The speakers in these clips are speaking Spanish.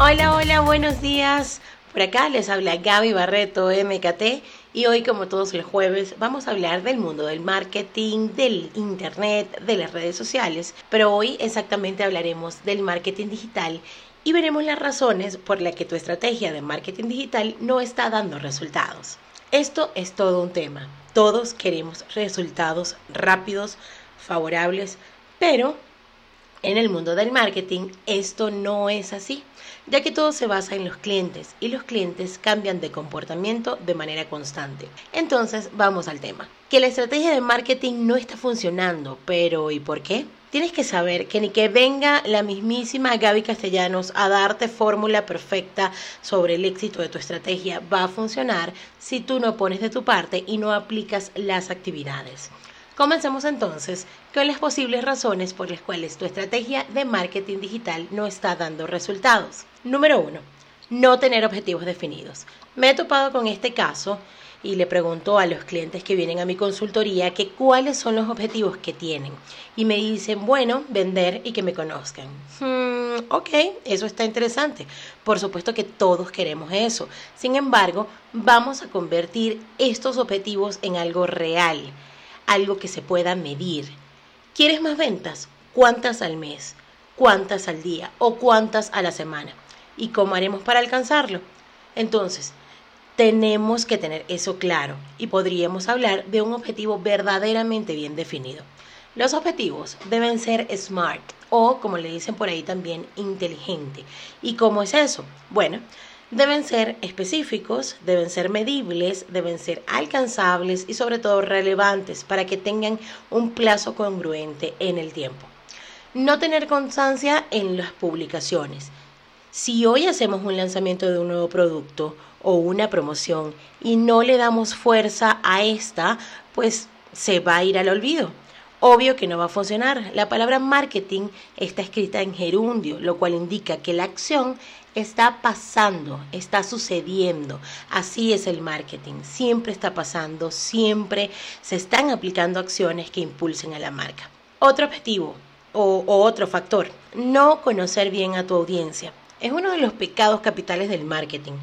Hola, hola, buenos días. Por acá les habla Gaby Barreto, MKT, y hoy, como todos los jueves, vamos a hablar del mundo del marketing, del internet, de las redes sociales, pero hoy exactamente hablaremos del marketing digital y veremos las razones por las que tu estrategia de marketing digital no está dando resultados. Esto es todo un tema. Todos queremos resultados rápidos, favorables, pero en el mundo del marketing esto no es así, ya que todo se basa en los clientes y los clientes cambian de comportamiento de manera constante. Entonces, vamos al tema. Que la estrategia de marketing no está funcionando, pero ¿y por qué? Tienes que saber que ni que venga la mismísima Gaby Castellanos a darte fórmula perfecta sobre el éxito de tu estrategia va a funcionar si tú no pones de tu parte y no aplicas las actividades. Comencemos entonces con las posibles razones por las cuales tu estrategia de marketing digital no está dando resultados. Número 1. No tener objetivos definidos. Me he topado con este caso y le pregunto a los clientes que vienen a mi consultoría que cuáles son los objetivos que tienen. Y me dicen, bueno, vender y que me conozcan. Hmm, ok, eso está interesante. Por supuesto que todos queremos eso. Sin embargo, vamos a convertir estos objetivos en algo real algo que se pueda medir. ¿Quieres más ventas? ¿Cuántas al mes? ¿Cuántas al día? ¿O cuántas a la semana? ¿Y cómo haremos para alcanzarlo? Entonces, tenemos que tener eso claro y podríamos hablar de un objetivo verdaderamente bien definido. Los objetivos deben ser SMART o, como le dicen por ahí también, inteligente. ¿Y cómo es eso? Bueno, deben ser específicos, deben ser medibles, deben ser alcanzables y sobre todo relevantes para que tengan un plazo congruente en el tiempo. No tener constancia en las publicaciones. Si hoy hacemos un lanzamiento de un nuevo producto o una promoción y no le damos fuerza a esta, pues se va a ir al olvido. Obvio que no va a funcionar. La palabra marketing está escrita en gerundio, lo cual indica que la acción está pasando, está sucediendo. Así es el marketing, siempre está pasando, siempre se están aplicando acciones que impulsen a la marca. Otro objetivo o, otro factor, no conocer bien a tu audiencia. Es uno de los pecados capitales del marketing.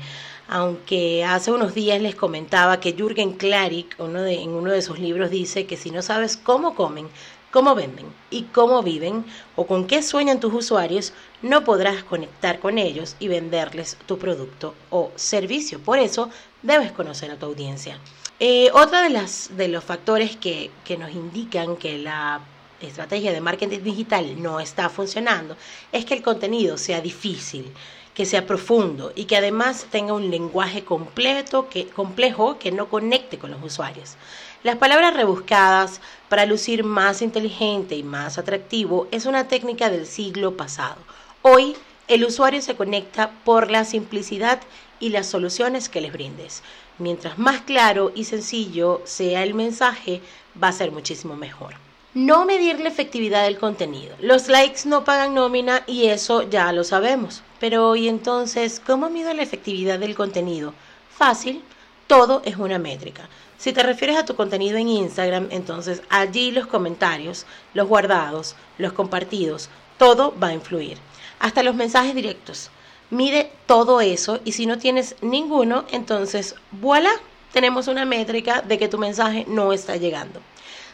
Aunque hace unos días les comentaba que Jürgen Klarik, en uno de sus libros, dice que si no sabes cómo comen, cómo venden y cómo viven o con qué sueñan tus usuarios, no podrás conectar con ellos y venderles tu producto o servicio. Por eso debes conocer a tu audiencia. Eh, otro de, las, de los factores que nos indican que la estrategia de marketing digital no está funcionando es que el contenido sea difícil que sea profundo y que además tenga un lenguaje completo, que, complejo que no conecte con los usuarios. Las palabras rebuscadas para lucir más inteligente y más atractivo es una técnica del siglo pasado. Hoy el usuario se conecta por la simplicidad y las soluciones que les brindes. Mientras más claro y sencillo sea el mensaje, va a ser muchísimo mejor. No medir la efectividad del contenido. Los likes no pagan nómina y eso ya lo sabemos. Pero ¿y entonces cómo mido la efectividad del contenido? Fácil, todo es una métrica. Si te refieres a tu contenido en Instagram, entonces allí los comentarios, los guardados, los compartidos, todo va a influir. Hasta los mensajes directos. Mide todo eso y si no tienes ninguno, entonces voilà, tenemos una métrica de que tu mensaje no está llegando.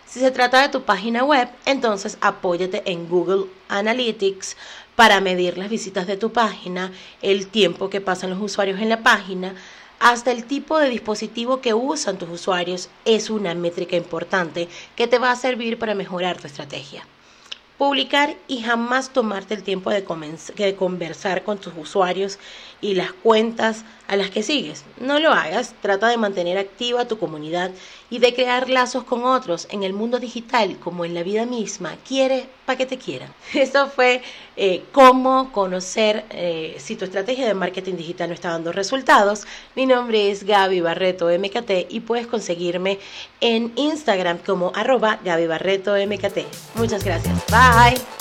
Si se trata de tu página web, entonces apóyate en Google Analytics para medir las visitas de tu página, el tiempo que pasan los usuarios en la página, hasta el tipo de dispositivo que usan tus usuarios. Es una métrica importante que te va a servir para mejorar tu estrategia publicar y jamás tomarte el tiempo de, conversar con tus usuarios y las cuentas a las que sigues. No lo hagas, trata de mantener activa tu comunidad y de crear lazos con otros en el mundo digital como en la vida misma. Quiere para que te quieran. Esto fue eh, cómo conocer eh, si tu estrategia de marketing digital no está dando resultados. Mi nombre es Gaby Barreto MKT y puedes conseguirme en Instagram como arroba Gaby Barreto MKT. Muchas gracias. Bye.